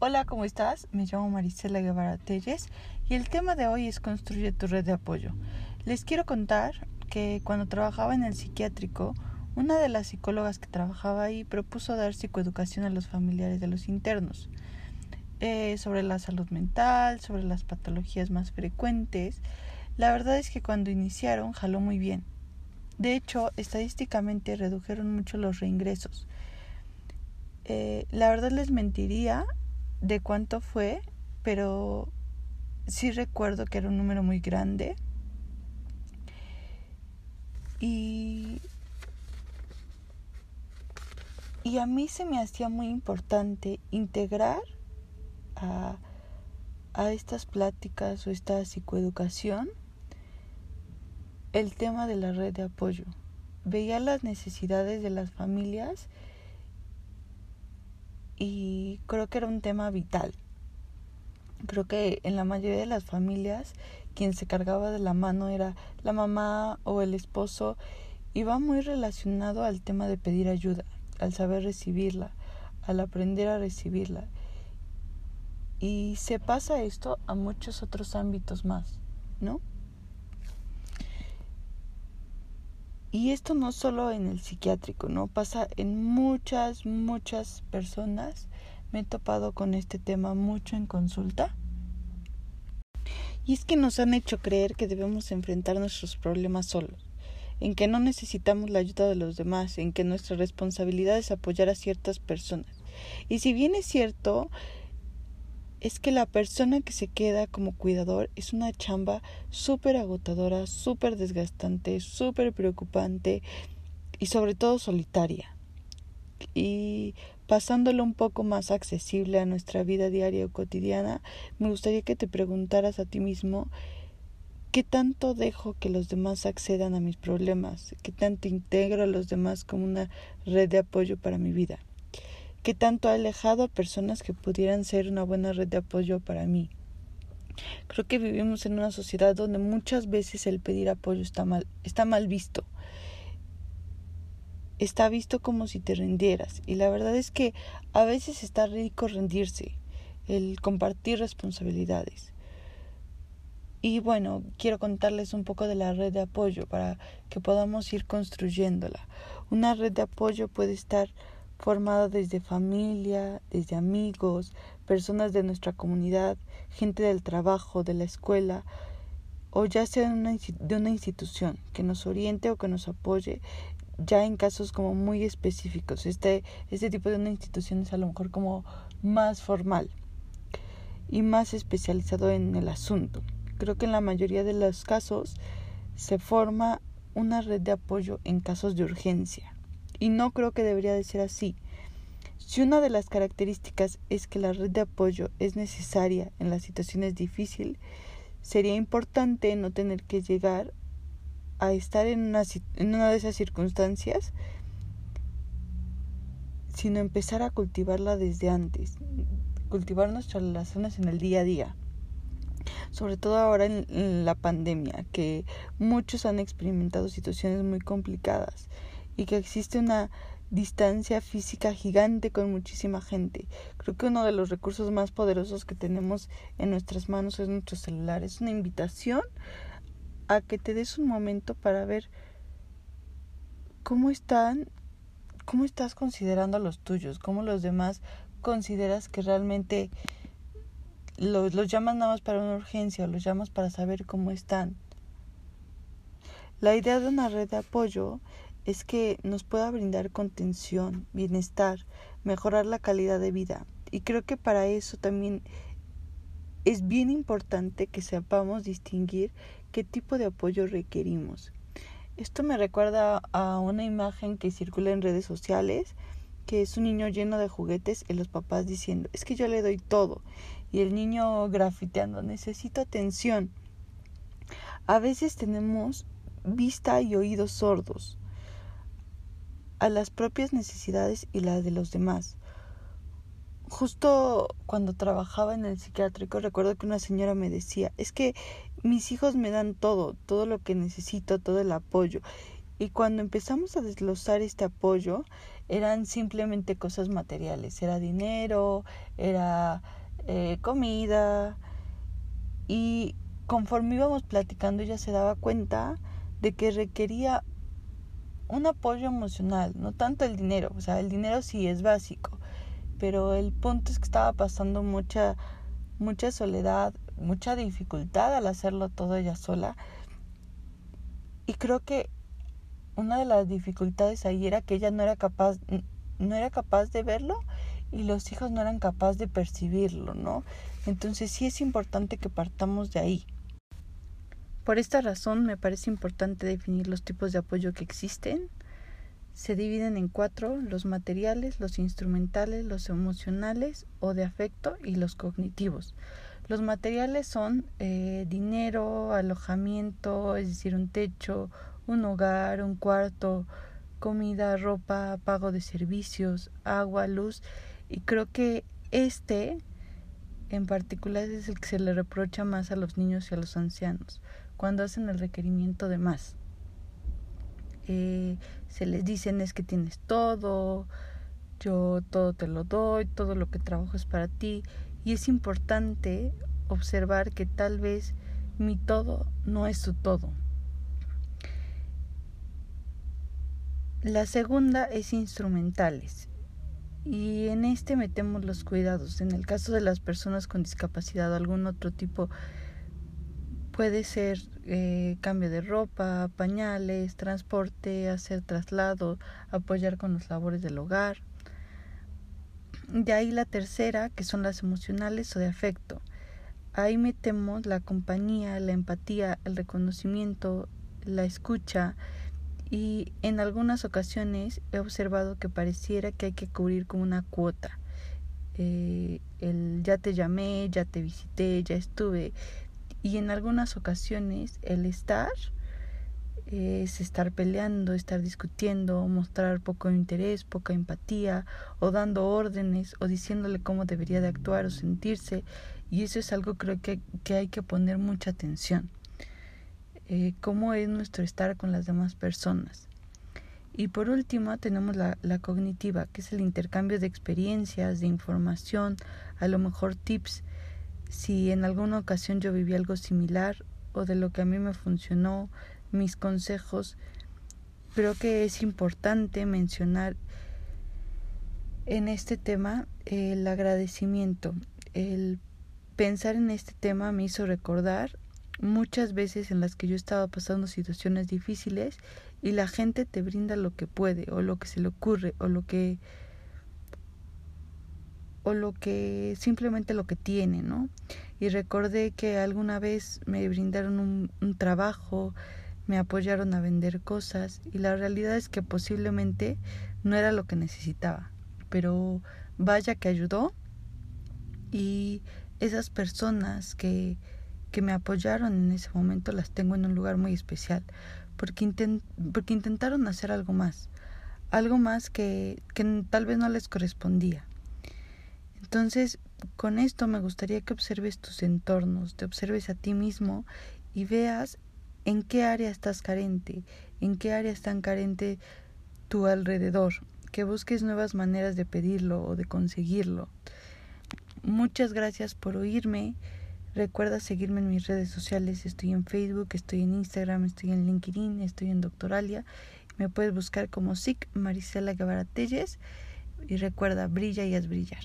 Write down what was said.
Hola, ¿cómo estás? Me llamo Marisela Guevara Telles y el tema de hoy es Construye tu red de apoyo. Les quiero contar que cuando trabajaba en el psiquiátrico, una de las psicólogas que trabajaba ahí propuso dar psicoeducación a los familiares de los internos eh, sobre la salud mental, sobre las patologías más frecuentes. La verdad es que cuando iniciaron jaló muy bien. De hecho, estadísticamente redujeron mucho los reingresos. Eh, la verdad les mentiría de cuánto fue, pero sí recuerdo que era un número muy grande. Y, y a mí se me hacía muy importante integrar a, a estas pláticas o esta psicoeducación el tema de la red de apoyo. Veía las necesidades de las familias y creo que era un tema vital. Creo que en la mayoría de las familias quien se cargaba de la mano era la mamá o el esposo y va muy relacionado al tema de pedir ayuda, al saber recibirla, al aprender a recibirla. Y se pasa esto a muchos otros ámbitos más, ¿no? Y esto no solo en el psiquiátrico, ¿no? Pasa en muchas, muchas personas. Me he topado con este tema mucho en consulta. Y es que nos han hecho creer que debemos enfrentar nuestros problemas solos, en que no necesitamos la ayuda de los demás, en que nuestra responsabilidad es apoyar a ciertas personas. Y si bien es cierto, es que la persona que se queda como cuidador es una chamba súper agotadora, súper desgastante, súper preocupante y sobre todo solitaria. Y pasándolo un poco más accesible a nuestra vida diaria o cotidiana, me gustaría que te preguntaras a ti mismo ¿Qué tanto dejo que los demás accedan a mis problemas? ¿Qué tanto integro a los demás como una red de apoyo para mi vida? Que tanto ha alejado a personas que pudieran ser una buena red de apoyo para mí. Creo que vivimos en una sociedad donde muchas veces el pedir apoyo está mal, está mal visto. Está visto como si te rindieras. Y la verdad es que a veces está rico rendirse, el compartir responsabilidades. Y bueno, quiero contarles un poco de la red de apoyo para que podamos ir construyéndola. Una red de apoyo puede estar formado desde familia, desde amigos, personas de nuestra comunidad, gente del trabajo, de la escuela, o ya sea de una institución que nos oriente o que nos apoye ya en casos como muy específicos. Este, este tipo de una institución es a lo mejor como más formal y más especializado en el asunto. Creo que en la mayoría de los casos se forma una red de apoyo en casos de urgencia y no creo que debería de ser así. Si una de las características es que la red de apoyo es necesaria en las situaciones difíciles, sería importante no tener que llegar a estar en una, en una de esas circunstancias, sino empezar a cultivarla desde antes, cultivar nuestras relaciones en el día a día sobre todo ahora en, la pandemia, que muchos han experimentado situaciones muy complicadas y que existe una distancia física gigante con muchísima gente. Creo que uno de los recursos más poderosos que tenemos en nuestras manos es nuestro celular. Es una invitación a que te des un momento para ver cómo están, cómo estás considerando a los tuyos, cómo los demás consideras que realmente los, los llamas nada más para una urgencia o los llamas para saber cómo están. La idea de una red de apoyo es que nos pueda brindar contención, bienestar, mejorar la calidad de vida. Y creo que para eso también es bien importante que sepamos distinguir qué tipo de apoyo requerimos. Esto me recuerda a una imagen que circula en redes sociales, que es un niño lleno de juguetes y los papás diciendo, es que yo le doy todo. Y el niño grafiteando, necesito atención. A veces tenemos vista y oídos sordos a las propias necesidades y las de los demás. Justo cuando trabajaba en el psiquiátrico recuerdo que una señora me decía, es que mis hijos me dan todo, todo lo que necesito, todo el apoyo. Y cuando empezamos a desglosar este apoyo, eran simplemente cosas materiales, era dinero, era eh, comida y conforme íbamos platicando ella se daba cuenta de que requería un apoyo emocional, no tanto el dinero, o sea, el dinero sí es básico, pero el punto es que estaba pasando mucha mucha soledad, mucha dificultad al hacerlo todo ella sola. Y creo que una de las dificultades ahí era que ella no era capaz no era capaz de verlo y los hijos no eran capaces de percibirlo, ¿no? Entonces sí es importante que partamos de ahí. Por esta razón me parece importante definir los tipos de apoyo que existen. Se dividen en cuatro, los materiales, los instrumentales, los emocionales o de afecto y los cognitivos. Los materiales son eh, dinero, alojamiento, es decir, un techo, un hogar, un cuarto, comida, ropa, pago de servicios, agua, luz. Y creo que este en particular es el que se le reprocha más a los niños y a los ancianos cuando hacen el requerimiento de más. Eh, se les dicen es que tienes todo, yo todo te lo doy, todo lo que trabajo es para ti y es importante observar que tal vez mi todo no es su todo. La segunda es instrumentales y en este metemos los cuidados. En el caso de las personas con discapacidad o algún otro tipo Puede ser eh, cambio de ropa, pañales, transporte, hacer traslado, apoyar con las labores del hogar. De ahí la tercera, que son las emocionales o de afecto. Ahí metemos la compañía, la empatía, el reconocimiento, la escucha y en algunas ocasiones he observado que pareciera que hay que cubrir con una cuota. Eh, el ya te llamé, ya te visité, ya estuve, y en algunas ocasiones el estar es estar peleando, estar discutiendo, mostrar poco interés, poca empatía, o dando órdenes, o diciéndole cómo debería de actuar o sentirse, y eso es algo creo que, que hay que poner mucha atención. Eh, cómo es nuestro estar con las demás personas. Y por último tenemos la, la cognitiva, que es el intercambio de experiencias, de información, a lo mejor tips si en alguna ocasión yo viví algo similar o de lo que a mí me funcionó, mis consejos, creo que es importante mencionar en este tema el agradecimiento. El pensar en este tema me hizo recordar muchas veces en las que yo estaba pasando situaciones difíciles y la gente te brinda lo que puede o lo que se le ocurre o lo que o lo que simplemente lo que tiene, ¿no? Y recordé que alguna vez me brindaron un, trabajo, me apoyaron a vender cosas y la realidad es que posiblemente no era lo que necesitaba, pero vaya que ayudó y esas personas que, que me apoyaron en ese momento las tengo en un lugar muy especial porque, porque intentaron hacer algo más, algo más que, que tal vez no les correspondía entonces, con esto me gustaría que observes tus entornos, te observes a ti mismo y veas en qué área estás carente, en qué área están carente tu alrededor, que busques nuevas maneras de pedirlo o de conseguirlo. Muchas gracias por oírme. Recuerda seguirme en mis redes sociales. Estoy en Facebook, estoy en Instagram, estoy en LinkedIn, estoy en Doctoralia. Me puedes buscar como SIC Marisela Guevara Telles. Y recuerda, brilla y haz brillar.